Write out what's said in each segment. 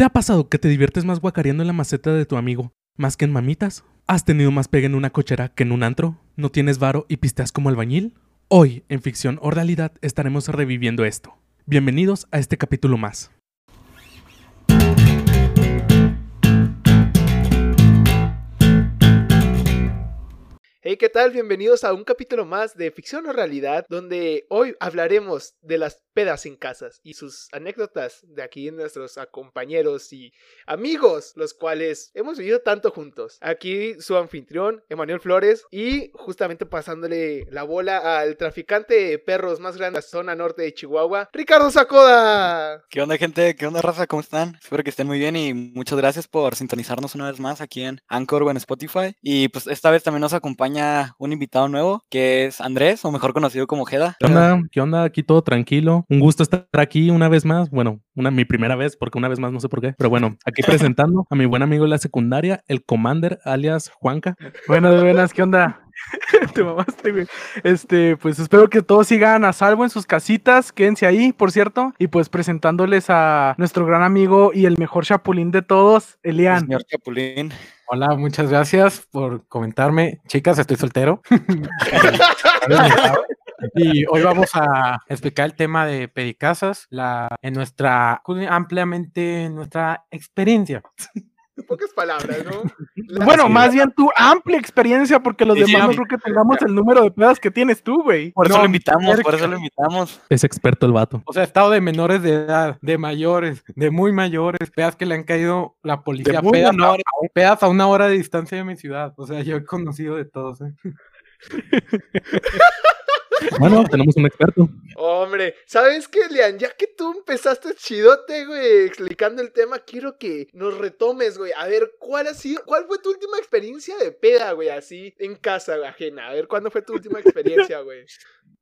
¿Te ha pasado que te diviertes más guacareando en la maceta de tu amigo más que en mamitas? ¿Has tenido más pegue en una cochera que en un antro? ¿No tienes varo y pisteas como albañil? Hoy, en ficción o realidad, estaremos reviviendo esto. Bienvenidos a este capítulo más. Hey, ¿qué tal? Bienvenidos a un capítulo más de Ficción o Realidad, donde hoy hablaremos de las pedas en casas y sus anécdotas de aquí nuestros compañeros y amigos, los cuales hemos vivido tanto juntos. Aquí su anfitrión, Emanuel Flores, y justamente pasándole la bola al traficante de perros más grande de la zona norte de Chihuahua, Ricardo Sacoda. ¿Qué onda, gente? ¿Qué onda, raza? ¿Cómo están? Espero que estén muy bien y muchas gracias por sintonizarnos una vez más aquí en Anchor o en Spotify. Y pues esta vez también nos acompaña un invitado nuevo que es Andrés, o mejor conocido como Jeda. ¿Qué onda? ¿Qué onda? Aquí todo tranquilo. Un gusto estar aquí una vez más. Bueno, una mi primera vez, porque una vez más no sé por qué. Pero bueno, aquí presentando a mi buen amigo de la secundaria, el Commander, alias Juanca. Buenas, buenas, ¿qué onda? Te mamaste, güey. Este, pues espero que todos sigan a salvo en sus casitas. Quédense ahí, por cierto. Y pues presentándoles a nuestro gran amigo y el mejor chapulín de todos, Elian. Señor Chapulín. Hola, muchas gracias por comentarme. Chicas, estoy soltero. y hoy vamos a explicar el tema de pedicasas, la, en nuestra, ampliamente en nuestra experiencia. Pocas palabras, ¿no? La- Bueno, más bien tu amplia experiencia, porque los Sí, demás no creo que tengamos el número de pedas que tienes tú, güey. Por eso No, lo invitamos, por eso lo invitamos. Es experto el vato. O sea, estado de menores de edad, de mayores, de muy mayores, pedas que le han caído la policía, De muy pedas, pedas a una hora de distancia de mi ciudad. O sea, yo he conocido de todos. ¿eh? Bueno, tenemos un experto. Hombre, ¿sabes qué, Lian? Ya que tú empezaste chidote, güey, explicando el tema, quiero que nos retomes, güey. A ver, ¿cuál ha sido, cuál fue tu última experiencia de peda, güey, así en casa ajena? A ver, ¿cuándo fue tu última experiencia, güey?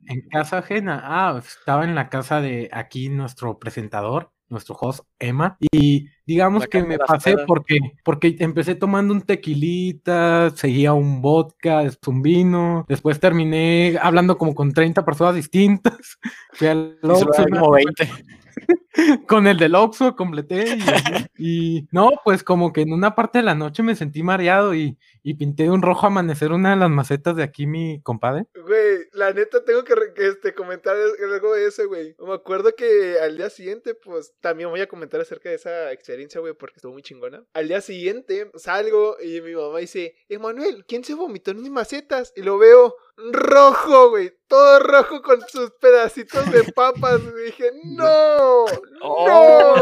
En casa ajena. Ah, estaba en la casa de aquí nuestro presentador, nuestro host Emma. Y digamos que me pasé porque, porque empecé tomando un tequilita, seguía un vodka, después un vino. Después terminé hablando como con 30 personas distintas. Fui al Oxxo, como 20. con el del Oxxo completé y, no, pues como que en una parte de la noche me sentí mareado y, y pinté de un rojo amanecer una de las macetas de aquí mi compadre. Güey, la neta tengo que, este, comentar algo de eso, güey. Me acuerdo que al día siguiente, pues también voy a comentar acerca de esa experiencia, güey, porque estuvo muy chingona. Al día siguiente salgo y mi mamá dice, Emanuel, ¿quién se vomitó en mis macetas? Y lo veo rojo, güey, todo rojo con sus pedacitos de papas. Y dije, no, no.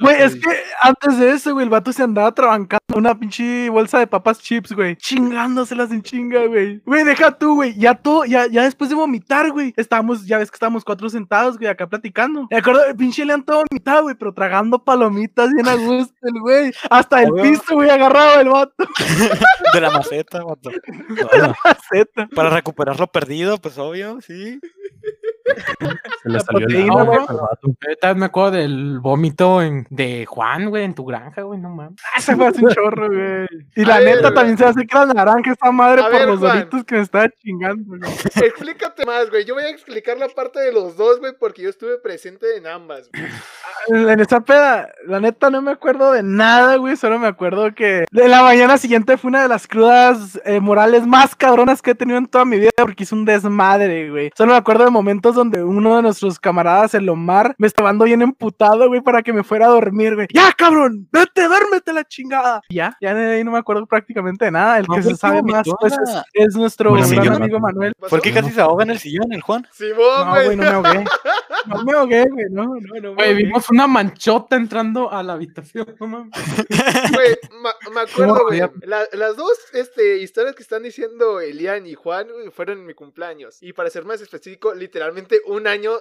Güey, es que antes de eso, güey, el vato se andaba trabancando una pinche bolsa de papas chips, güey. Chingándoselas en chinga, güey. Güey, deja tú, güey. Ya todo, ya, ya después de vomitar, güey. Estábamos, ya ves que estábamos cuatro sentados, güey, acá platicando. Me acuerdo, el pinche Lean todo vomitado, güey, pero tragando palomitas bien a gusto, el güey. Hasta el Obvio. piso, güey, agarrado el vato. De la maceta, vato. Ah, Maceta. Para recuperar lo perdido, pues obvio, sí. Se le La salió el agua. Ahorita me acuerdo del vómito en- de Juan, güey, en tu granja, güey, no mames. Ah, Se fue hace un chorro, güey. Y la A ver, neta güey. también se hace que era naranja esta madre A por ver, los Juan. doritos que me estaba chingando, güey. Explícate más, güey. Yo voy a explicar la parte de los dos, güey, porque yo estuve presente en ambas, güey. En en esa peda, la neta no me acuerdo de nada, güey. Solo me acuerdo que de la mañana siguiente fue una de las crudas eh, morales más cabronas que he tenido en toda mi vida porque hice un desmadre, güey. Solo me acuerdo de momentos donde uno de nuestros camaradas, el Omar, me estaba dando bien emputado, güey, para que me fuera a dormir, güey. ¡Ya, cabrón! ¡Vete, duérmete la chingada! Y ya, ya de ahí no me acuerdo prácticamente de nada. El No, que ¿por se sabe más, pues, es, nuestro Bueno, gran amigo Manuel. ¿Por qué casi se ahoga en el sillón el Juan? Simón, No, güey. güey, no me ahogué. No me ahogué, güey. No, no, no. Güey, vimos una manchota entrando a la habitación, no mames. Güey, ma- me acuerdo, güey. la- las dos este, historias que están diciendo Elian y Juan fueron en mi cumpleaños. Y para ser más específico, literalmente un año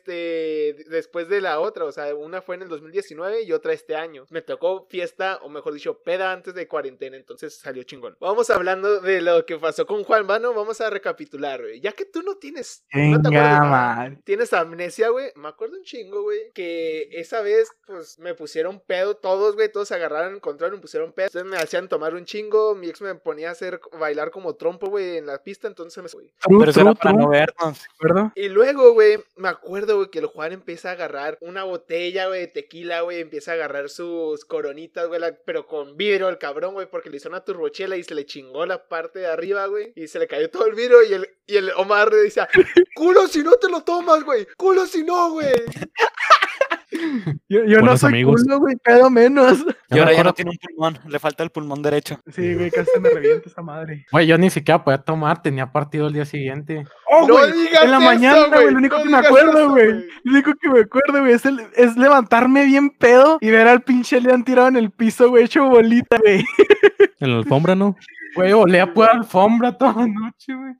este, después de la otra. O sea, una fue en el 2019 y otra este año. Me tocó fiesta, o mejor dicho, peda antes de cuarentena. Entonces salió chingón. Vamos hablando de lo que pasó con Juan Vano. Vamos a recapitular, güey. Ya que tú no tienes. no te acuerdas. Tienes amnesia güey, me acuerdo un chingo, güey, que esa vez, pues, me pusieron pedo todos, güey, todos se agarraron en control, me pusieron pedo. Entonces me hacían tomar un chingo, mi ex me ponía a hacer, bailar como trompo, güey, en la pista, entonces me... True, Pero eso era para no vernos. ¿verdad? Y luego, güey, me acuerdo, güey, que el Juan empieza a agarrar una botella, güey, de tequila, güey, empieza a agarrar sus coronitas, güey, pero con vidrio el cabrón, güey, porque le hizo una turbochela y se le chingó la parte de arriba, güey, y se le cayó todo el vidrio y el, y el Omar le decía, culo si no te lo tomas, güey, culo si no, güey. Yo, yo no soy amigos. culo, güey, pedo menos. Y ahora ya no tiene un pulmón, le falta el pulmón derecho. Sí, güey, casi se me revienta esa madre. Güey, yo ni siquiera podía tomar, tenía partido el día siguiente. Oh, No güey, digas en la eso, mañana, güey, güey, lo único no que me acuerdo, eso, güey. güey. Lo único que me acuerdo, güey, es, el- es levantarme bien pedo y ver al pinche León tirado en el piso, güey, hecho bolita, güey. En la alfombra, ¿no? Güey, olía pura alfombra toda la noche, güey.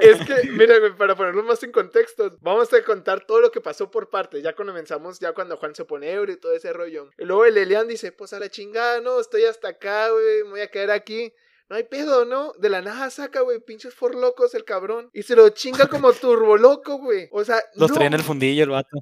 Es que, mira, güey, para ponerlo más en contexto, vamos a contar todo lo que pasó por partes. Ya cuando comenzamos, ya cuando Juan se pone ebrio y todo ese rollo. Y luego el Elian dice, pues a la chingada, no, estoy hasta acá, güey, me voy a quedar aquí. No hay pedo, ¿no? De la nada saca, güey, pinches for locos el cabrón. Y se lo chinga como turbo loco, güey. O sea, Los no, traía en el fundillo el vato.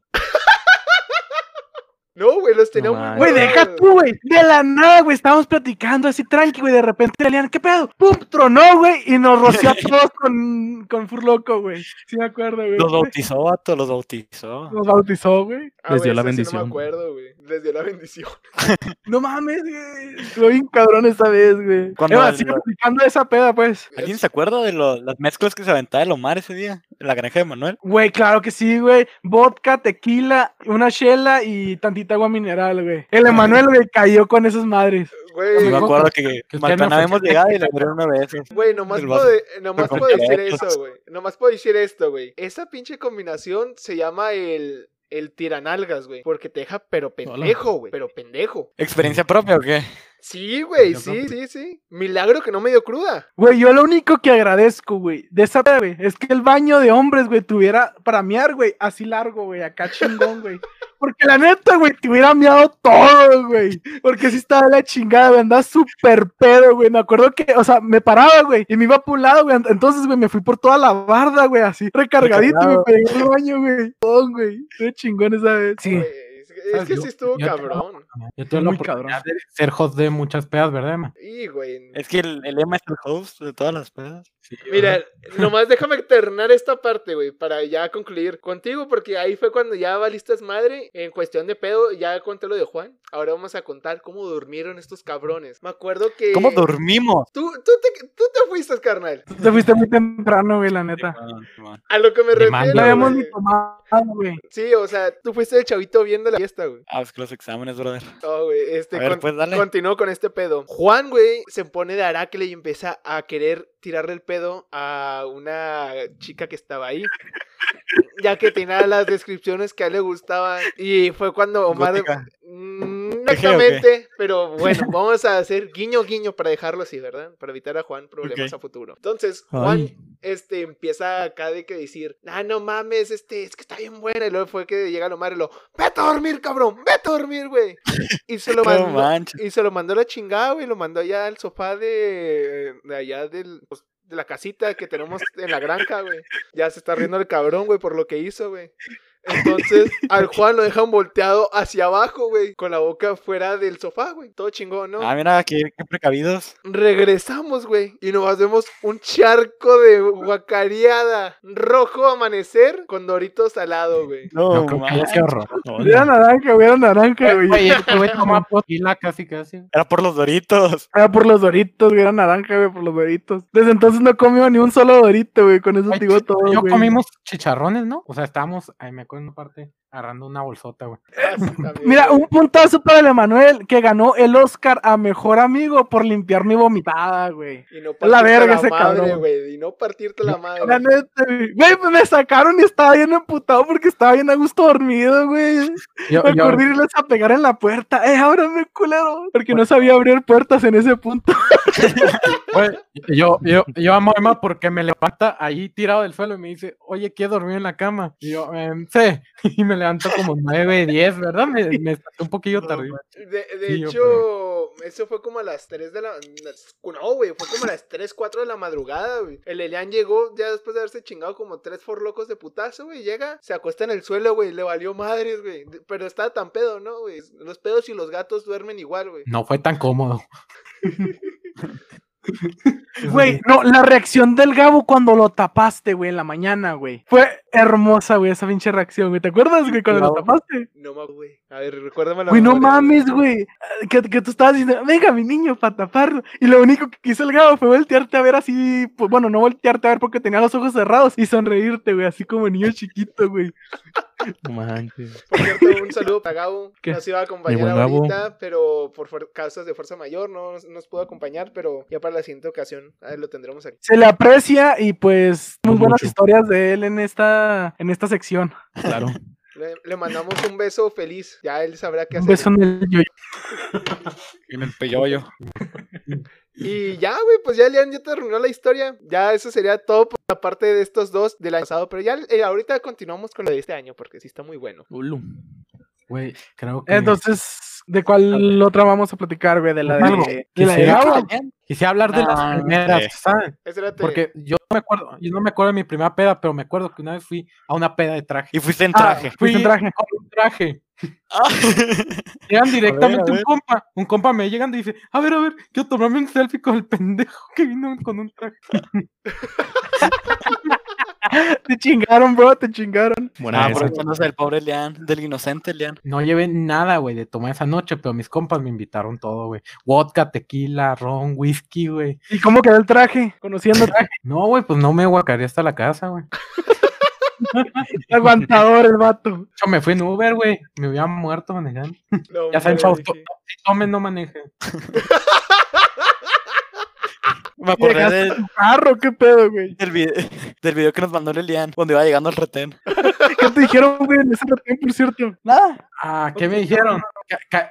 No, güey, los tenía No muy. Güey, deja tú, güey. De la nada, güey, estábamos platicando así tranqui, güey. De repente León, ¿qué pedo? ¡Pum! Tronó, güey, y nos roció a todos con, con Furloco, güey. Sí me acuerdo, güey. Los bautizó, vato, los bautizó. Nos bautizó, güey. Ah, Les dio la eso sí No bendición. me acuerdo, güey. Les dio la bendición. No mames, güey. Estuvo bien cabrón esta vez, güey. Cuando Eva, el- sigue platicando de esa peda, pues. ¿Alguien se acuerda de lo- las mezclas que se aventaba el Omar ese día? En la granja de Manuel. Güey, claro que sí, güey. Vodka, tequila, una chela y tantita agua mineral, güey. El Emanuel, güey, cayó con esas madres. Güey, me acuerdo que, que habíamos fue- llegado y le abrieron una vez. Güey, nomás, puedo, nomás puedo decir eso, güey. Nomás puedo decir esto, güey. Esa pinche combinación se llama el, el tiranalgas, güey. Porque te deja pero pendejo, güey. Pero pendejo. ¿Experiencia propia o qué? Sí, güey, sí, sí, sí. Milagro que no me dio cruda. Güey, yo lo único que agradezco, güey, de esa güey, es que el baño de hombres, güey, tuviera para mear, güey, así largo, güey, acá chingón, güey. Porque la neta, güey, te hubiera meado todo, güey. Porque sí estaba la chingada, güey, andaba súper pedo, güey. Me acuerdo que, o sea, me paraba, güey, y me iba por un lado, güey. Entonces, güey, me fui por toda la barda, güey, así, recargadito, güey, para llegar al baño, güey. Todo, güey. Qué chingón esa vez. Sí. Es, que Yo- sí estuvo yo tengo- cabrón. Yo tuve la Muy oportunidad cabrón. de ser host de muchas pedas, ¿verdad, Emma? Y, güey. Es que el, el Emma es el host de todas las pedas. Mira, nomás déjame terminar esta parte, güey, para ya concluir contigo, porque ahí fue cuando ya valiste madre en cuestión de pedo, ya conté lo de Juan. Ahora vamos a contar cómo durmieron estos cabrones. Me acuerdo que... ¿Cómo dormimos? Tú, tú, te, tú te fuiste, carnal. Tú te fuiste muy temprano, güey, la neta. A lo que me refiero, No habíamos ni tomado, güey. Sí, o sea, tú fuiste el chavito viendo la fiesta, güey. Ah, es que los exámenes, brother. Oh, güey, este, ver, con- pues, dale. continúo con este pedo. Juan, güey, se pone de Aracle y empieza a querer tirarle el pedo a una chica que estaba ahí. Ya que tenía las descripciones que a él le gustaban. Y fue cuando Omar... Gótica. Exactamente, pero bueno, vamos a hacer guiño guiño para dejarlo así, ¿verdad? Para evitar a Juan problemas a futuro. Entonces, Juan Ay. este empieza acá de que decir, ah, no mames, este, es que está bien buena. Y luego fue que llega lo y lo, vete a dormir, cabrón, vete a dormir, güey. Y se lo mandó, manches. y se lo mandó a la chingada, güey, lo mandó allá al sofá de, de allá del, pues, de la casita que tenemos en la granja, güey. Ya se está riendo el cabrón, güey, por lo que hizo, güey. Entonces, al Juan lo dejan volteado hacia abajo, güey, con la boca fuera del sofá, güey. Todo chingón, ¿no? Ah, mira, qué, qué precavidos. Regresamos, güey, y nos vemos un charco de guacareada rojo amanecer con doritos al lado, güey. No, que ya qué horror. Hubiera naranja, hubiera naranja, güey. Güey, este güey toma tequila casi, casi. Era por los doritos. Era por los doritos, güey, era naranja, güey, por los doritos. Desde entonces no comió ni un solo dorito, güey, con eso Ay, te digo todo, Yo güey. comimos chicharrones, ¿no? O sea, estábamos, ahí me acuerdo una parte, agarrando una bolsota, güey. Ah, Mira, un puntazo para el Emanuel, que ganó el Oscar a Mejor Amigo por limpiar mi vomitada, güey. Y no la verga la ese madre, cabrón. güey. Y no partirte la madre. La neta, güey. Pues me sacaron y estaba bien emputado porque estaba bien a gusto dormido, güey. Yo, Me yo- acordé de irles a pegar en la puerta. Eh, ábrame, culero. Porque no sabía abrir puertas en ese punto. güey, yo, yo, yo amo a Emma porque me levanta ahí tirado del suelo y me dice, oye, ¿quieres dormir en la cama? Y yo, em, sí. Y me levanto como 9, 10, ¿verdad? Me, me un poquillo tardío. De, de Sí, yo hecho, eso fue como a las 3 de la... No, güey, fue como a las 3, 4 de la madrugada, güey. El Elian llegó ya después de haberse chingado como tres forlocos de putazo, güey. Llega, se acuesta en el suelo, güey, le valió madres, güey. Pero está tan pedo, ¿no, güey? Los pedos y los gatos duermen igual, güey. No fue tan cómodo. Güey, no, la reacción del Gabo cuando lo tapaste, güey, en la mañana, güey. Fue hermosa, güey, esa pinche reacción, güey. ¿Te acuerdas, güey, cuando lo Gabo. tapaste? No mames, güey. A ver, recuérdame la Güey, no mames, güey. Que, que tú estabas diciendo, venga, mi niño, para taparlo. Y lo único que quiso el Gabo fue voltearte a ver así. pues, bueno, no voltearte a ver porque tenía los ojos cerrados y sonreírte, güey, así como niño chiquito, güey. Manches. Por cierto, un saludo para Gabo. ¿Qué? Nos iba a acompañar Gabo. ahorita, pero por causas de fuerza mayor no nos- nos pudo acompañar, pero ya para la siguiente ocasión lo tendremos aquí. Se le aprecia y pues muy buenas Mucho. historias de él en esta, en esta sección. Claro. Le, le mandamos un beso feliz. Ya él sabrá qué Un hacer. beso en el yo En el peyoyo. Y ya, güey, pues ya Leon ya terminó la historia. Ya eso sería todo por la parte de estos dos del año pasado. Pero ya eh, ahorita continuamos con lo de este año porque sí está muy bueno. Ulu. Güey, creo que. Entonces, ¿de cuál otra vamos a platicar, güey? De la de, la. Quisiera hablar de Ah, las primeras, sí. ¿saben? Espérate. Porque yo no me acuerdo, yo no me acuerdo de mi primera peda, pero me acuerdo que una vez fui a una peda de traje. Y fuiste en Ah, traje. Fuiste en Fui traje. con un traje. Llegan directamente a un ver. compa, un compa me llegan y dice, a ver, a ver, quiero tomarme un selfie con el pendejo que vino con un traje. Te chingaron, bro, te chingaron. Buena Ah, aprovechándose del pobre Lean, del inocente Lean. No llevé nada, güey, de tomar esa noche, pero mis compas me invitaron todo, güey. Vodka, tequila, ron, whisky, güey. ¿Y cómo quedó el traje? Conociendo traje. No, güey, pues no me guacaré hasta la casa, güey. Aguantador el vato. Yo me fui en Uber, güey. Me hubiera muerto manejando. No, Ya saben, chavos, tomen, no manejen. Me acordé del, carro, qué pedo, güey. del, video, del video que nos mandó Lilian, donde iba llegando al retén. ¿Qué te dijeron, güey, en ese retén, por cierto? Nada. Ah, ¿qué me dijeron?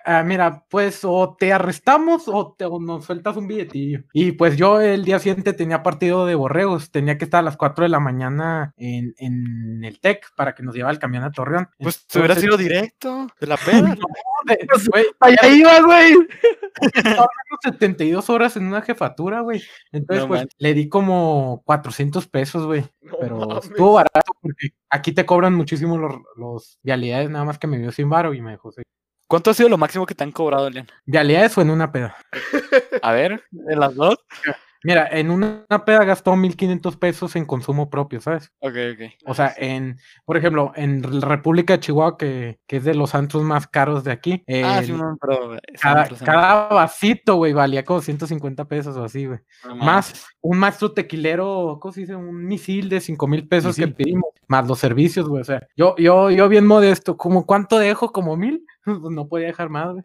Ah, mira, pues o te arrestamos o, te, o nos sueltas un billetillo. Y pues yo el día siguiente tenía partido de borregos, tenía que estar a las 4 de la mañana en, en el TEC para que nos llevara el camión a Torreón. Pues te hubieras Entonces, ido directo de la güey, Allá iba, güey. trabajando 72 horas en una jefatura, güey. Entonces, No pues le di como 400 pesos, güey. No Pero mames. estuvo barato porque aquí te cobran muchísimo los, los vialidades, nada más que me dio sin varo y me dejó seguir. ¿Cuánto ha sido lo máximo que te han cobrado, Lean? Vialidades o en una peda. A ver, ¿en las dos? Mira, en una peda gastó 1500 pesos en consumo propio, ¿sabes? Ok, ok. O sea, en, por ejemplo, en República de Chihuahua, que, que es de los antros más caros de aquí, Ah, el- sí, no, pero... cada, cada vasito, güey, valía como 150 pesos o así, güey. no Más un maestro tequilero, ¿cómo se dice? Un misil de 5 mil pesos que pedimos, más los servicios, güey. O sea, yo, yo, yo bien modesto, ¿como cuánto dejo? ¿Como mil? Pues no podía dejar más, güey.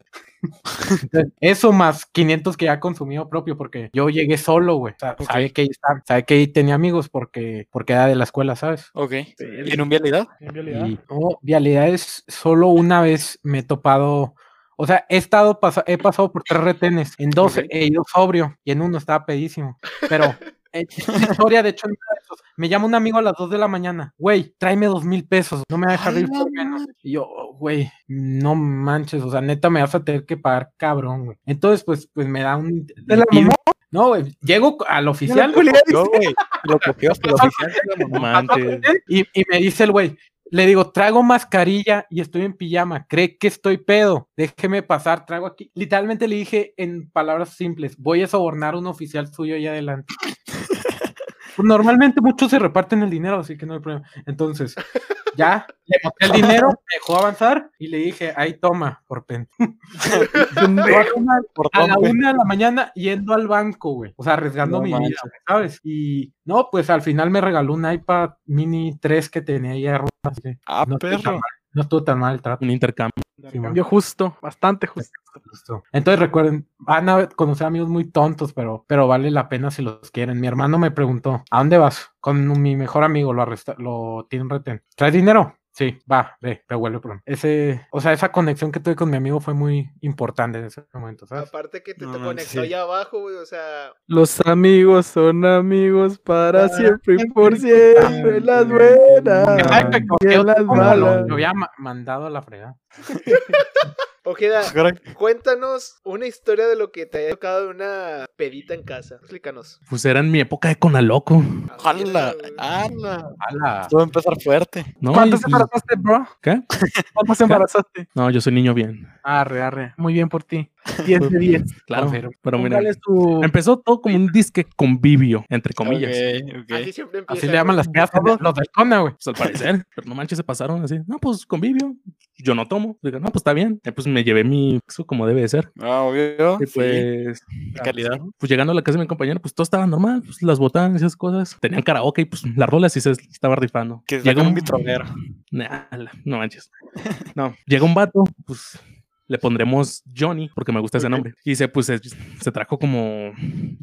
Entonces, Eso más 500 que ya consumido propio, porque yo llegué solo, güey. O sea, sabe que ahí está- sabe que ahí tenía amigos porque, porque era de la escuela, ¿sabes? Ok. ¿Y en un vialidad? En realidad. Y no, vialidades, solo una vez me he topado. O sea, he estado pasa- he pasado por tres retenes. En dos he ido sobrio y en uno estaba pedísimo. Pero eh, esta historia, de hecho, me llama un amigo a las dos de la mañana. Güey, tráeme dos mil pesos. No me va a dejar Ay, ir por menos. Y yo, "Oh, güey, no manches. O sea, neta, me vas a tener que pagar cabrón, güey. Entonces, pues, pues me da un. ¿Te la mamó? No, güey. Llego al oficial. Yo, güey, lo cogió hasta el oficial. Y, y me dice el güey, le digo, traigo mascarilla y estoy en pijama, cree que estoy pedo, déjeme pasar, traigo aquí. Literalmente le dije en palabras simples, voy a sobornar a un oficial suyo ahí adelante. Normalmente muchos se reparten el dinero, así que no hay problema. Entonces, ya, le mostré el dinero, me dejó avanzar y le dije, ahí toma, por pen. A la una de la mañana yendo al banco, güey. O sea, arriesgando No mi vida, ¿sabes? Y no, pues al final me regaló un iPad mini 3 que tenía ahí así que Ah, no, estuvo tan perro. mal, no estuvo tan mal el trato. Un intercambio. Sí, justo, bastante justo. Justo. Entonces recuerden, van a conocer amigos muy tontos, pero, pero vale la pena si los quieren. Mi hermano me preguntó, ¿a dónde vas? Con mi mejor amigo, lo arresta, lo tiene en retén. ¿Traes dinero? Sí, va, ve, revuelve pronto. Ese, o sea, esa conexión que tuve con mi amigo fue muy importante en ese momento, ¿sabes? Aparte que te, No te conectó sí. allá abajo, güey. O sea, Los amigos son amigos para siempre y por siempre. en Las buenas me en las malas. lo, lo había ma- mandado a la fregada. Ojeda, Caray. cuéntanos una historia de lo que te haya tocado en una pedita en casa. Explícanos. Pues era en mi época de Conaloco. ¡Hala! ¡Hala! Ala. Esto va a empezar fuerte. ¿No? ¿Cuántos Y- embarazaste, bro? ¿Qué? ¿Cuántos embarazaste? No, yo soy niño bien. Arre, arre. Muy bien por ti. 10 de 10. Claro. Pero mira, su... empezó todo como un disque convivio, entre comillas. Ok, ok. Así siempre empieza. Así le llaman las pedas los del Cona, güey. Pues al parecer, pero no manches, se pasaron así. No, pues convivio. Yo no tomo. Digo, no, pues está bien. Eh, pues me llevé mi eso como debe de ser. Ah, obvio. Y sí, pues, de calidad. pues llegando a la casa de mi compañero, pues todo estaba normal. Pues las botanas y esas cosas. Tenían karaoke y pues las rolas sí se estaba rifando. Que Llega un. Nah, la- no manches. No, llega un vato, pues le pondremos Johnny, porque me gusta ese nombre. Y se, pues, se, se trajo como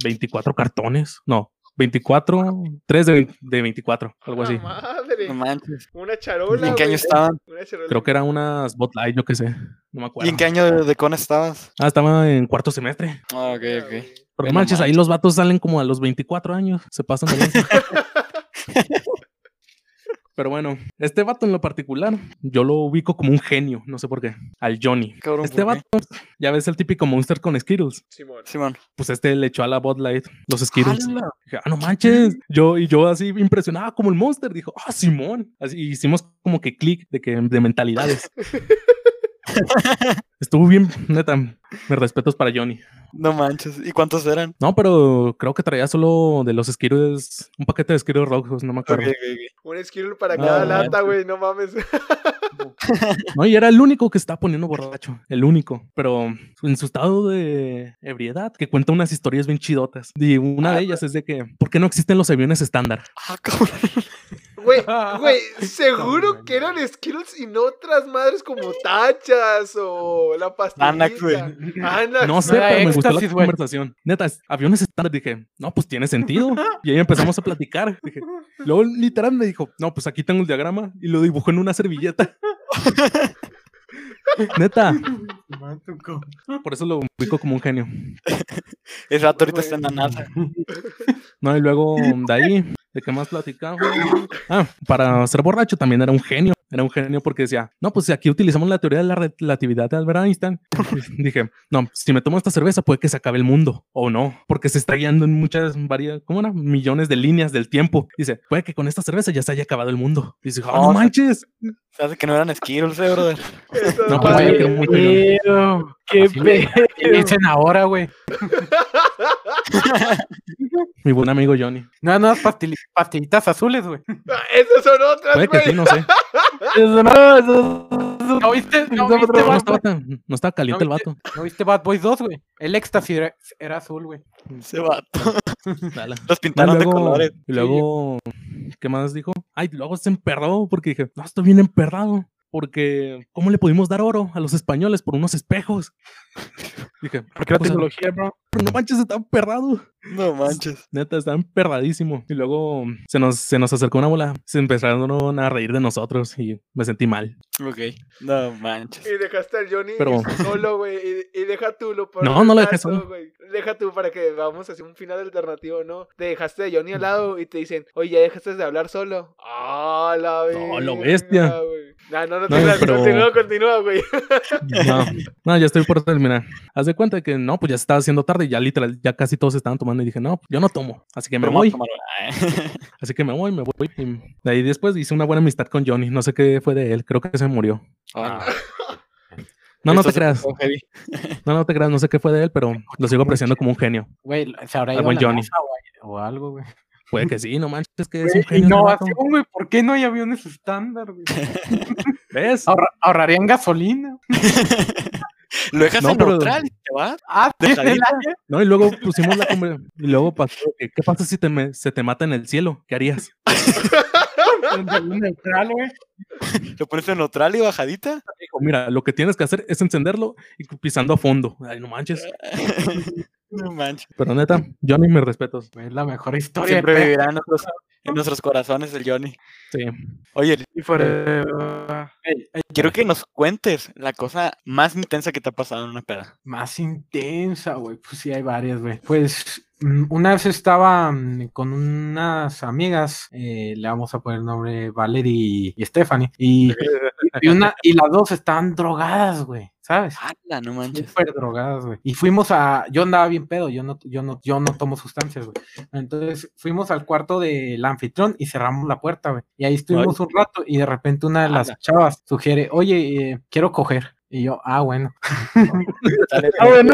24 cartones. No, 24, 3 de, de 24, algo así. ¡Ah, madre! No manches. Una charola. ¿Y en qué año estaban? Creo que era una Spotlight, yo qué sé. No me ¿Y acuerdo. en qué año de, de con estabas? Ah, estaba en cuarto semestre. Ah, ok, ok. Pero no manches, ahí los vatos salen como a los 24 años. Se pasan de. Pero bueno, este vato en lo particular, yo lo ubico como un genio, no sé por qué, al Johnny. Cabrón, este vato, ya ves el típico monster con Skittles. Simón. Simón. Pues este le echó a la Bud Light los Skittles. Ah, no manches. Yo, y yo así impresionado como el monster. Dijo, ah, Simón. Así hicimos como que clic de que de mentalidades. Estuvo bien, neta. Mis respetos para Johnny. No manches. ¿Y cuántos eran? No, pero creo que traía solo de los Skittles, un paquete de Skittles rojos, no me acuerdo. Un skill para No cada lata, güey. No mames. No, y era el único que estaba poniendo borracho, el único. Pero en su estado de ebriedad, que cuenta unas historias bien chidotas. Y una de ellas es de que, ¿por qué no existen los aviones estándar? Ah, cabrón. Güey, güey, seguro No, que eran skills y no otras madres como tachas o la pastillita. Anax, güey. Anax. No sé, pero me gustó la conversación. Neta, es- aviones estándar. Dije, no, pues tiene sentido. Y ahí empezamos a platicar. Dije, luego literal me dijo, no, pues aquí tengo el diagrama y lo dibujó en una servilleta. Neta, por eso lo ubico como un genio. Ese vato ahorita está en la NASA. No, y luego de ahí, ¿de qué más platicamos? Ah, para ser borracho también era un genio. Era un genio porque decía, no, pues aquí utilizamos la teoría de la relatividad de Albert Einstein. Dije, no, si me tomo esta cerveza puede que se acabe el mundo. O no, porque se está guiando en muchas, varias, ¿cómo era? Millones de líneas del tiempo. Dice, puede que con esta cerveza ya se haya acabado el mundo. Dice, oh, no manches. Se hace que no eran Skittles, eh, brother. No, pues, madres. yo en- Pero, qué pedo. ¿Qué dicen ahora, güey? Mi buen amigo Johnny. No, no, pastili- pastillitas azules, güey. Esas son otras, Puede que güey. sí, no sé. Eso no, eso- eso- ¿No viste? ¿No No, viste, No estaba, tan- no estaba caliente el ¿No viste- vato. ¿No viste Bad Boys 2, güey? El éxtasis era, era azul, güey. Ese vato. Dale. Los No, pintaron luego, de colores. y luego, ¿qué más dijo? Ay, luego se emperró porque dije, no, estoy bien emperrado. Porque, ¿cómo le pudimos dar oro a los españoles por unos espejos? Dije, Porque la tecnología, bro. Pero no manches, está emperrado. No manches. Neta, está emperradísimo. Y luego se nos, se nos acercó una bola. Se empezaron a reír de nosotros y me sentí mal. Ok. No manches. Y dejaste al Johnny Pero- solo, güey. Y, y deja tú lo peor No, no lo dejé solo. Deja tú para que vamos hacia un final alternativo, ¿no? Te dejaste a Johnny al lado y te dicen, oye, ya dejaste de hablar solo. Ah, la No, lo bestia. No, no, no, No, pero- continúa, continúa, güey. No, no, ya estoy por terminar. Haz de cuenta que no, pues ya se estaba haciendo tarde y ya literal, ya casi todos estaban tomando y dije, no, yo no tomo. Así que me Pero voy. Así que me voy, me voy. Y de ahí después hice una buena amistad con Johnny. No sé qué fue de él. Creo que se murió. Ah, No, no esto te creas. No, no te creas. No sé qué fue de él, pero lo sigo apreciando como un genio. Güey, se habrá Al ido a buen la Johnny. Güey, o algo, güey. Puede que sí, no manches, es que es un genio. Innovación, güey. ¿Por qué no hay aviones estándar, güey? ¿Ves? Ahorra- ahorrarían gasolina. Lo dejas No, en pero- neutral y te vas. Ah. No, y luego pusimos la Y luego pasó que, ¿qué pasa si te me- se te mata en el cielo? ¿Qué harías? neutral, güey. Lo pones en neutral y bajadita. Dijo, mira, lo que tienes que hacer es encenderlo y pisando a fondo. Ay, no manches. No manches. Pero neta, Johnny, mis respetos. Es la mejor historia. Siempre vivirá en nuestros, en nuestros corazones el Johnny. Sí. Oye, Y forever. quiero que nos cuentes la cosa más intensa que te ha pasado en una peda. Más intensa, güey. Pues sí, hay varias, güey. Pues una vez estaba mm, con unas amigas, eh, le vamos a poner el nombre Valerie y Stephanie, y, y, una, y las dos estaban drogadas, güey. ¿Sabes? ¡Hala, no manches! Súper drogadas, güey. Y fuimos a. Yo andaba bien pedo, yo no, yo no, yo no tomo sustancias, güey. Entonces fuimos al cuarto del anfitrión y cerramos la puerta, güey. Y ahí estuvimos un rato y de repente una de las chavas sugiere, oye, eh, quiero coger. Y yo, ah, bueno. Ah, bueno.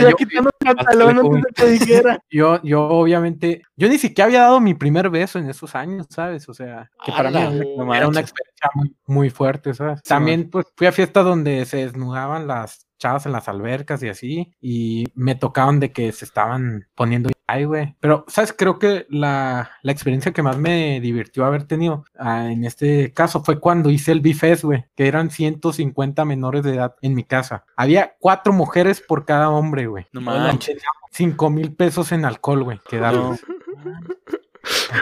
Yo, quitando el pantalón antes de que dijera. yo, yo obviamente, yo ni siquiera había dado mi primer beso en esos años, ¿sabes? O sea, que para mí era una- era una manches. experiencia muy, muy fuerte, ¿sabes? También, pues, fui a fiestas donde se desnudaban las chavas en las albercas y así, y me tocaban de que se estaban poniendo ay, güey. Pero, ¿sabes? Creo que la, la experiencia que más me divirtió haber tenido ah, en este caso fue cuando hice el bifes, güey, que eran 150 menores de edad en mi casa. Había cuatro mujeres por cada hombre, güey. No manches. teníamos Cinco mil pesos en alcohol, güey, que darles.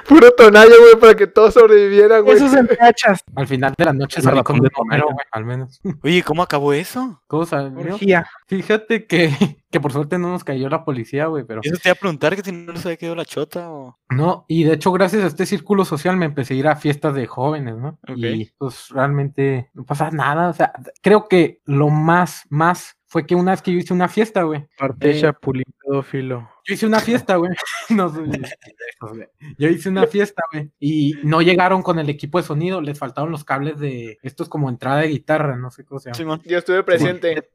Puro tonayo, güey, para que todos sobrevivieran, güey. Esos empachas. Al final de la noche salí con de Tonayo. güey, al menos. Oye, ¿cómo acabó eso? ¿Cómo salió? Orgía. Fíjate que, que por suerte no nos cayó la policía, güey, pero... Eso te iba a preguntar que si no les había quedado la chota o... No, y de hecho gracias a este círculo social me empecé a ir a fiestas de jóvenes, ¿no? Ok. Y pues realmente no pasa nada, o sea, creo que lo más, más fue que una vez que yo hice una fiesta, güey. Parte Eh, chapulín pedófilo. Yo hice una fiesta, güey. No. Yo hice una fiesta, güey. Y no llegaron con el equipo de sonido. Les faltaron los cables de. Estos como entrada de guitarra, no sé cómo se llama. Simón. Yo estuve presente.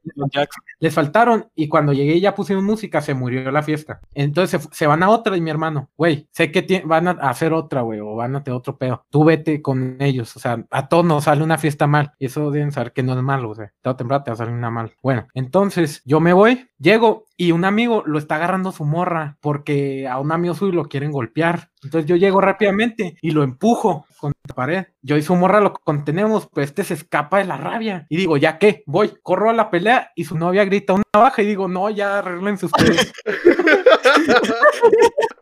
Les faltaron. Y cuando llegué y ya pusieron música, se murió la fiesta. Entonces se, van a otra y mi hermano, güey, sé que van a hacer otra, güey, o van a tener otro pedo. Tú vete con ellos. O sea, a todos nos sale una fiesta mal. Y eso deben saber que no es malo. O sea, temprano te va a salir una mal. Bueno, entonces yo me voy, llego y un amigo lo está agarrando su morra porque a un amigo suyo lo quieren golpear. Entonces yo llego rápidamente y lo empujo contra la pared. Yo y su morra lo contenemos, pero este se escapa de la rabia. Y digo, ¿ya qué? Voy, corro a la pelea y su novia grita una baja y digo, no, ya arreglense ustedes.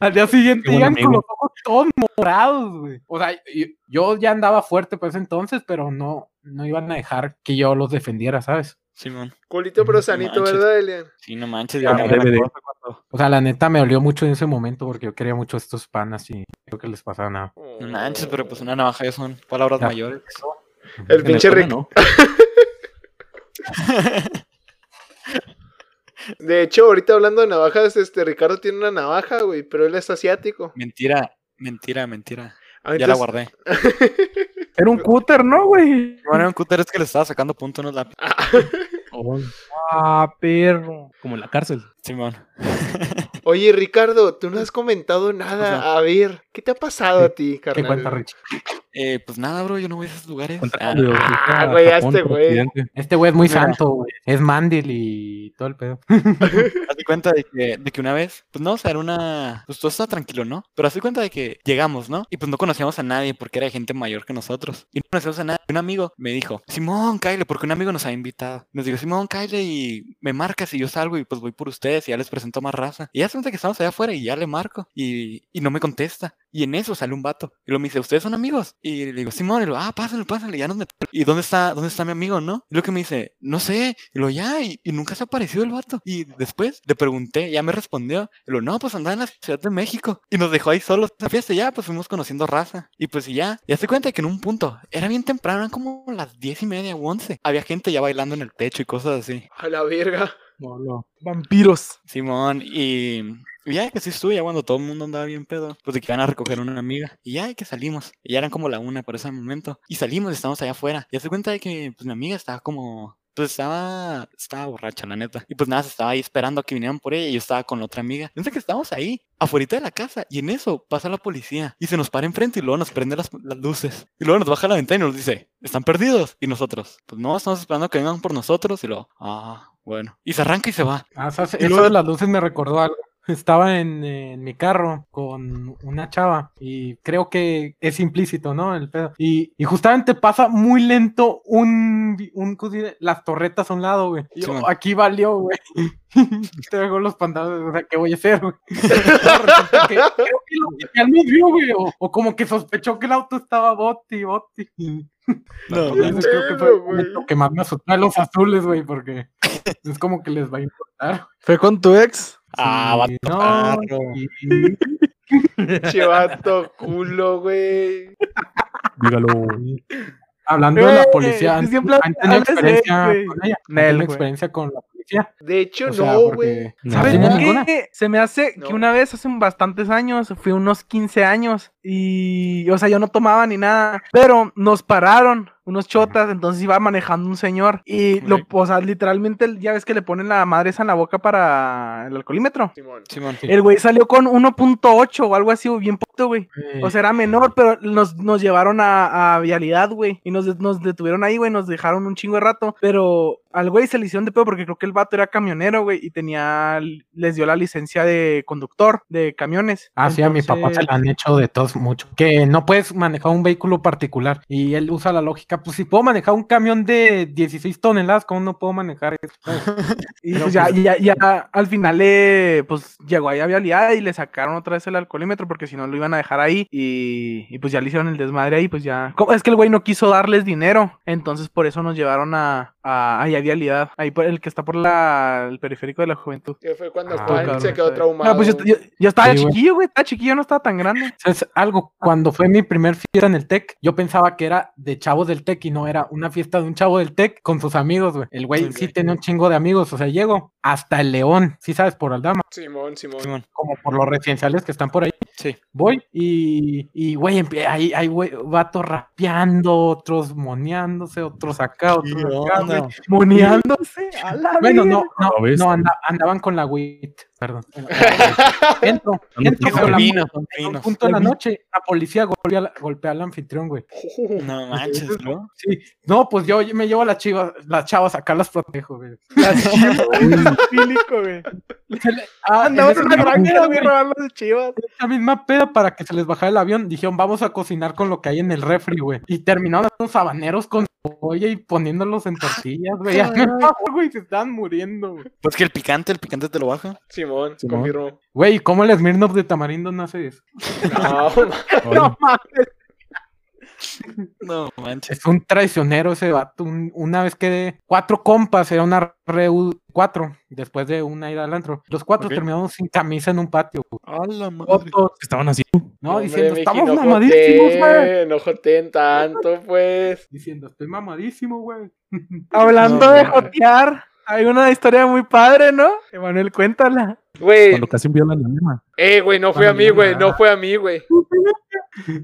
Al día siguiente llegan con los ojos todos morados, güey. O sea, yo ya andaba fuerte por ese entonces, pero no, no iban a dejar que yo los defendiera, ¿sabes? Simón. Culito pero sanito. ¿verdad, Elian? Sí, no manches. Ya, me cuando- O sea, la neta me dolió mucho en ese momento porque yo quería mucho a estos panas y creo que les pasaba nada. No manches, pero pues una navaja ya son palabras Ya. mayores. El pinche Rick. ¿no? De hecho, ahorita hablando de navajas, este Ricardo tiene una navaja, güey, pero él es asiático. Mentira, mentira, mentira. Ah, Ya la guardé. Era un cúter, ¿no, güey? Bueno, un cúter es que le estaba sacando punto en los lápices. Oh, Ah, perro. como en la cárcel. Simón. Oye, Ricardo, tú no has comentado nada. A ver, ¿qué te ha pasado a ti, ¿Qué carnal? cuenta, Rich? Eh, pues nada, bro, yo no voy a esos lugares. Ah, ah, a güey, a Japón este güey. Este güey es muy Mira. santo, güey. Es Mandil y todo el pedo. Haz de cuenta de que, de que una vez, pues no, o sea, era una. Pues todo estaba tranquilo, ¿no? Pero haz de cuenta de que llegamos, ¿no? Y pues no conocíamos a nadie porque era gente mayor que nosotros. Y no conocíamos a nadie. Un amigo me dijo, Simón, Kyle, porque un amigo nos ha invitado. Nos dijo, Simón, Kyle, y me marcas y yo salgo y pues voy por ustedes y ya les presento más raza. Y ya se que estamos allá afuera y ya le marco y, y no me contesta. Y en eso sale un vato. Y lo me dice, ¿ustedes son amigos? Y le digo, Simón, y lo, ah, pásale, pásale, ya nos met- ¿Y dónde está, dónde está mi amigo, no? Lo que me dice, no sé. Y lo, ya, y, nunca se ha aparecido el vato. Y después le pregunté, ya me respondió. Y lo, no, pues andaba en la Ciudad de México. Y nos dejó ahí solos la fiesta. Ya, pues fuimos conociendo raza. Y pues ya, ya se cuenta que en un punto, era bien temprano, eran como las diez y media o once. Había gente ya bailando en el techo y cosas así. A la verga. No, no. Vampiros. Simón, y y ya que sí estuve, ya cuando todo el mundo andaba bien pedo, pues de que iban a recoger una amiga. Y ya que salimos, y ya eran como la una por ese momento. Y salimos, y estábamos allá afuera. Y hace cuenta de que pues mi amiga estaba como. Pues estaba, estaba borracha, la neta. Y pues nada, se estaba ahí esperando a que vinieran por ella y yo estaba con la otra amiga. Entonces que estábamos ahí, afuera de la casa, y en eso pasa la policía y se nos para enfrente y luego nos prende las, las luces. Y luego nos baja la ventana y nos dice, ¿están perdidos? Y nosotros, pues no, estamos esperando a que vengan por nosotros. Y luego, ah, bueno. Y se arranca y se va. Ah, Eso de las luces me recordó algo. Estaba en, en mi carro con una chava y creo que es implícito, ¿no? El pedo. Y, y justamente pasa muy lento un, un las torretas a un lado, güey. Y yo, Sí, aquí valió, güey. Te dejó los pantalones, o sea, ¿qué voy a hacer, güey? Creo que oficial nos vio, güey, o, o como que sospechó que el auto estaba bote, bote. No, Entonces creo que fue momento que más me asustó a los azules, güey, porque es como que les va a importar. ¿Fue con tu ex? Ah, Sí, vato no, parro. y- Chivato culo, güey. Dígalo. Hablando de la policía, tú ¿han, siempre han tenido hablas de experiencia con ella? ¿Han Nel, experiencia con la policía? De hecho, O sea, no, güey. No. ¿Sabes ¿Tienes qué? Se me hace No. que una vez, hace bastantes años, fui unos 15 años y, o sea, yo no tomaba ni nada, pero nos pararon unos chotas, entonces iba manejando un señor y, lo, o sea, literalmente, ya ves que le ponen la madre esa en la boca para el alcoholímetro. Simón. Simón. El güey salió con 1.8 o algo así, o bien poquito, güey. O sea, era menor, pero nos, nos llevaron a, a vialidad, güey. Y nos, nos detuvieron ahí, güey. Nos dejaron un chingo de rato. Pero al güey se le hicieron de pedo porque creo que el vato era camionero, güey. Y tenía, les dio la licencia de conductor de camiones. Ah, sí, a mi papá se la han hecho de todos mucho. Que no puedes manejar un vehículo particular. Y él usa la lógica, pues si puedo manejar un camión de 16 toneladas, ¿cómo no puedo manejar eso? Y Pero ya, pues- ya, ya al final le, pues llegó ahí a vialidad y le sacaron otra vez el alcoholímetro porque si no lo iban a dejar ahí y, y pues ya le hicieron el desmadre ahí, pues ya. ¿Cómo? Es que el güey no quiso darles dinero, entonces por eso nos llevaron a, a, ahí vialidad, ahí por el que está por la, el periférico de la juventud. Que fue cuando Ah, se quedó traumado. No, pues yo, yo- yo estaba Sí, chiquillo, güey, estaba chiquillo, no estaba tan grande. ¿Sabes algo? Cuando fue mi primer fiesta en el TEC, yo pensaba que era de chavos del TEC y no era una fiesta de un chavo del TEC con sus amigos, güey. El güey Sí, sí tenía un chingo de amigos, o sea, llego hasta el León, sí sabes, por Aldama, Simón, Simón. Simón. como por los residenciales que están por ahí. Sí. Voy y, y güey, ahí hay güey, vatos rapeando, otros moneándose, otros acá, otros ¿Qué acá, güey. A la Bueno, no, no, no, anda- andaban con la WIT, perdón. Entro, entro Con la vino, moto, con en un vino. punto de la noche, la policía golpea, al- golpea al anfitrión, güey. No manches, ¿no? Sí, no, pues yo me llevo a las chivas, las chavas acá las protejo, güey. Las chivas, güey. Andamos en güey, robando las chivas. esa misma peda para que se les bajara el avión, dijeron, vamos a cocinar con lo que hay en el refri, güey. Y terminaron los habaneros con cebolla y poniéndolos en tortillas, güey. Güey, se estaban muriendo, güey. Pues que el picante, el picante te lo baja. Simón, Simón. confirmo. Güey, ¿cómo el Smirnoff de tamarindo no hace eso? No, No mames. No manches. Es un traicionero ese vato. Un- una vez que cuatro compas, era una reu cuatro, después de una ida al antro. Los cuatro Ok. terminamos sin camisa en un patio. güey. A la madre. Fotos. Estaban así. No, hombre, diciendo, Miki, estamos no mamadísimos, güey. No joteen tanto, pues. Diciendo, estoy mamadísimo, güey. Hablando No, de jotear, hay una historia muy padre, ¿no? Emanuel, cuéntala. Güey, Cuando casi violan a Emma. eh, güey, no fue a mí, güey, no fue a mí, güey.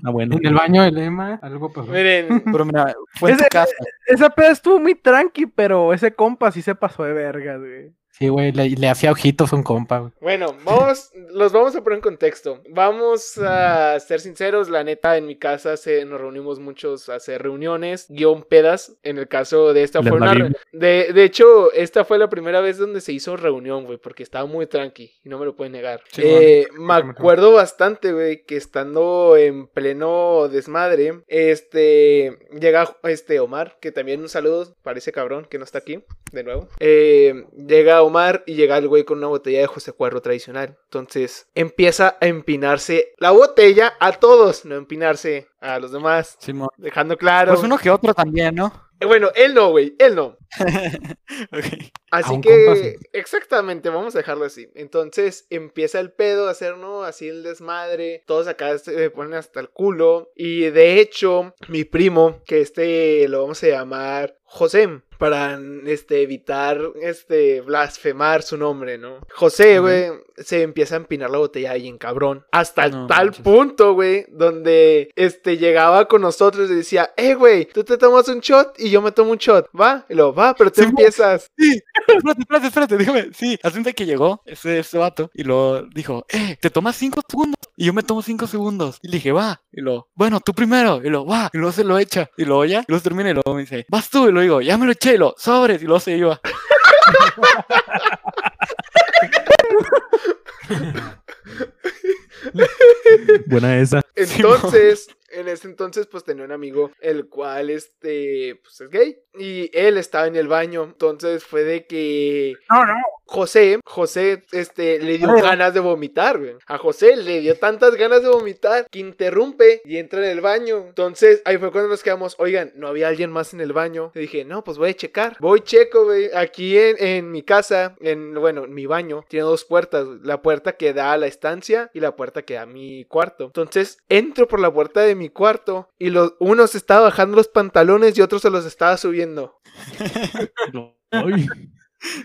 Ah, bueno. En el baño de Lema, algo pasó. Miren, Pero mira, fue en tu Ese- casa. Esa peda estuvo muy tranqui, pero ese compa sí se pasó de verga, güey. Sí, güey, le, le hacía ojitos a un compa, güey. Bueno, vamos, los vamos a poner en contexto. Vamos a ser sinceros, la neta, en mi casa se, nos reunimos muchos a hacer reuniones, guion pedas. En el caso de esta re- De, de hecho, esta fue la primera vez donde se hizo reunión, güey, porque estaba muy tranqui y no me lo pueden negar. Sí, Eh, me acuerdo bastante, güey, que estando en pleno desmadre, este, llega este Omar, que también un saludo, parece cabrón que no está aquí, de nuevo. Eh, llega Omar y llega el güey con una botella de José Cuerro tradicional. Entonces empieza a empinarse la botella a todos, no empinarse a los demás. Simón. Dejando claro. Pues uno que otro también, ¿no? Eh, Bueno, él no, güey, él no. Así que, exactamente, vamos a dejarlo así. Entonces empieza el pedo a hacer, ¿no? Así el desmadre. Todos acá se ponen hasta el culo. Y de hecho, mi primo, que este lo vamos a llamar José, para este, evitar este, blasfemar su nombre, ¿no? José, güey, se empieza a empinar la botella ahí en cabrón. Hasta No tal manches. punto, güey, donde este, llegaba con nosotros y decía, eh, güey, tú te tomas un shot y yo me tomo un shot, ¿va? Y lo, va, pero Sí, güey. empiezas. Sí, espérate, espérate, espérate, déjame. Sí, día que llegó ese, ese vato y lo dijo, eh, te tomas cinco segundos y yo me tomo cinco segundos. Y le dije, va. Y lo, bueno, tú primero. Y lo, va. Y luego se lo echa. Y luego ya, y luego se termina y luego me dice, vas tú. Y lo digo, ya me lo eché. Y lo, sobres. Y luego se iba. Buena esa. Entonces, en ese entonces, pues tenía un amigo, el cual, este, pues es gay. y él estaba en el baño. Entonces fue de que No, no. José, José, este, le dio ganas de vomitar, güey. A José le dio tantas ganas de vomitar que interrumpe y entra en el baño. Entonces, ahí fue cuando nos quedamos, oigan, ¿no había alguien más en el baño? Le dije, no, pues voy a checar. Voy checo, güey. Aquí en, en mi casa, en, bueno, en mi baño, tiene dos puertas. La puerta que da a la estancia y la puerta que da a mi cuarto. Entonces, entro por la puerta de mi cuarto y los, uno se estaba bajando los pantalones y otro se los estaba subiendo.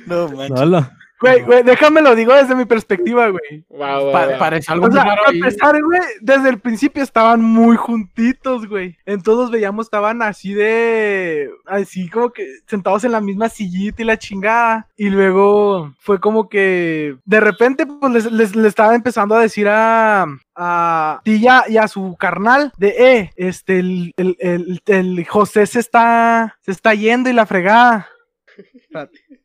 No, manches. Güey, güey, déjame lo digo desde mi perspectiva, güey. Wow, Pa- parece algo O muy sea, raro a ahí. pesar, güey, desde el principio estaban muy juntitos, güey. En todos veíamos, estaban así de. Así como que sentados en la misma sillita y la chingada. Y luego fue como que. De repente, pues les, les- le estaba empezando a decir a. A ti y a, y a su carnal de, eh, este, el, el, el, el José se está, se está yendo y la fregada.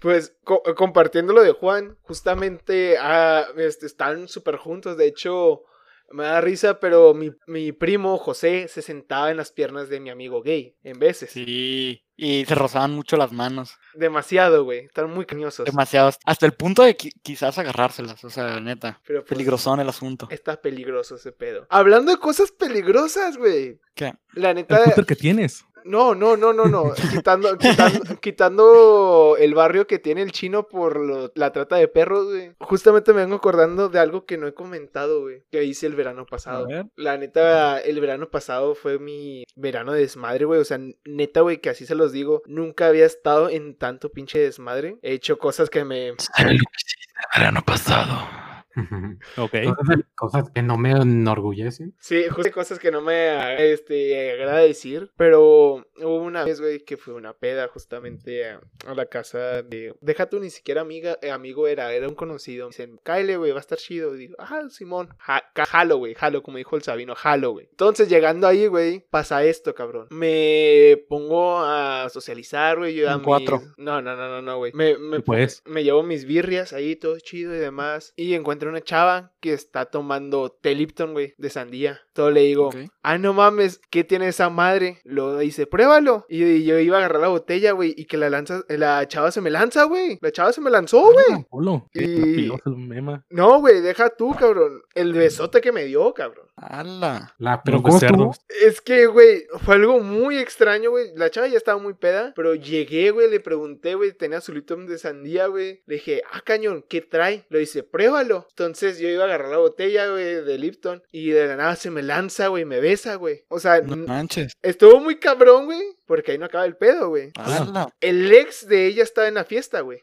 Pues co- compartiendo lo de Juan, justamente ah, este, están súper juntos. De hecho, me da risa, pero mi, mi primo José se sentaba en las piernas de mi amigo gay, en veces. Sí, y se rozaban mucho las manos. Demasiado, güey. Están muy cañosos. Demasiados. Hasta el punto de qui- quizás agarrárselas. O sea, neta. Pero pues, Peligrosón el asunto. Está peligroso ese pedo. Hablando de cosas peligrosas, güey. ¿Qué? La El neta. cúter que tienes. No, no, no, no, no. Quitando, quitando, quitando el barrio que tiene el chino por lo- la trata de perros, güey. Justamente me vengo acordando de algo que no he comentado, güey. Que hice el verano pasado. La neta, el verano pasado fue mi verano de desmadre, güey. O sea, neta, güey, que así se los digo. Nunca había estado en tanto pinche desmadre. He hecho cosas que me. el verano pasado? Ok. Cosas, cosas que no me enorgullecen. Sí, justo cosas que no me este, agrada decir. Pero hubo una vez, güey, que fue una peda justamente a, a la casa de. Deja tú ni siquiera amiga, eh, amigo era, era un conocido. Dicen, cáele, güey, va a estar chido. Y digo, ah, Simón, ja, jalo, güey, jalo, como dijo el Sabino, jalo, güey. Entonces, llegando ahí, güey, pasa esto, cabrón. Me pongo a socializar, güey. Yo a mis- cuatro. No, no, no, no, no, güey. Me, me, ¿Qué pues? me llevo mis birrias ahí, todo chido y demás. Y encuentro una chava que está tomando té Lipton, güey, de sandía. Todo le digo, Ok. ah, no mames, ¿qué tiene esa madre? Lo dice, pruébalo. Y, y yo iba a agarrar la botella, güey, y que la lanza, la chava se me lanza, güey. La chava se me lanzó, güey. Hola. Y- Rápido, se lo mema. No, güey, deja tú, cabrón. El besote que me dio, cabrón. ¡Hala! La, pero. Es que, güey, fue algo muy extraño, güey. La chava ya estaba muy peda, pero llegué, güey, le pregunté, güey, tenía su Lipton de sandía, güey. Le dije, ah, cañón, ¿qué trae? Lo dice, pruébalo. Entonces yo iba a agarrar la botella, güey, de Lipton y de la nada se me lanza, güey, me besa, güey. O sea, No manches. estuvo muy cabrón, güey, porque ahí no acaba el pedo, güey. ¡Hala! El ex de ella estaba en la fiesta, güey.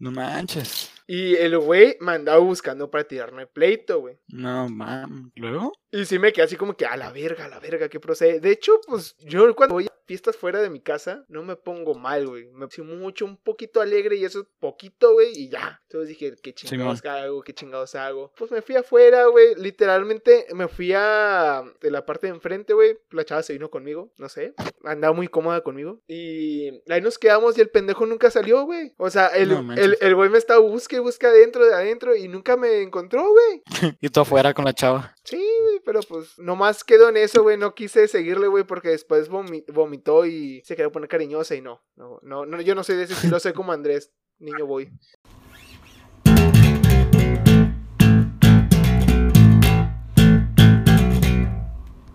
No manches. Y el güey me andaba buscando para tirarme pleito, güey. No mames. ¿Luego? Y sí me quedé así como que a la verga, a la verga, ¿qué procede? De hecho, pues yo cuando voy fiestas fuera de mi casa, no me pongo mal, güey. Me pongo mucho, un poquito alegre y eso es poquito, güey, y ya. Entonces dije, ¿qué chingados hago? ¿Qué chingados hago? Pues me fui afuera, güey. Literalmente me fui a de la parte de enfrente, güey. La chava se vino conmigo, no sé. Andaba muy cómoda conmigo. Y ahí nos quedamos y el pendejo nunca salió, güey. O sea, el, No el, el güey me estaba busque busca adentro de adentro y nunca me encontró, güey. Y tú afuera con la chava. Sí, pero pues nomás quedó en eso, güey. No quise seguirle, güey, porque después vomi- vomitó y se quedó poner cariñosa y no. No, no, no, yo no soy de ese estilo, soy como Andrés. Niño voy.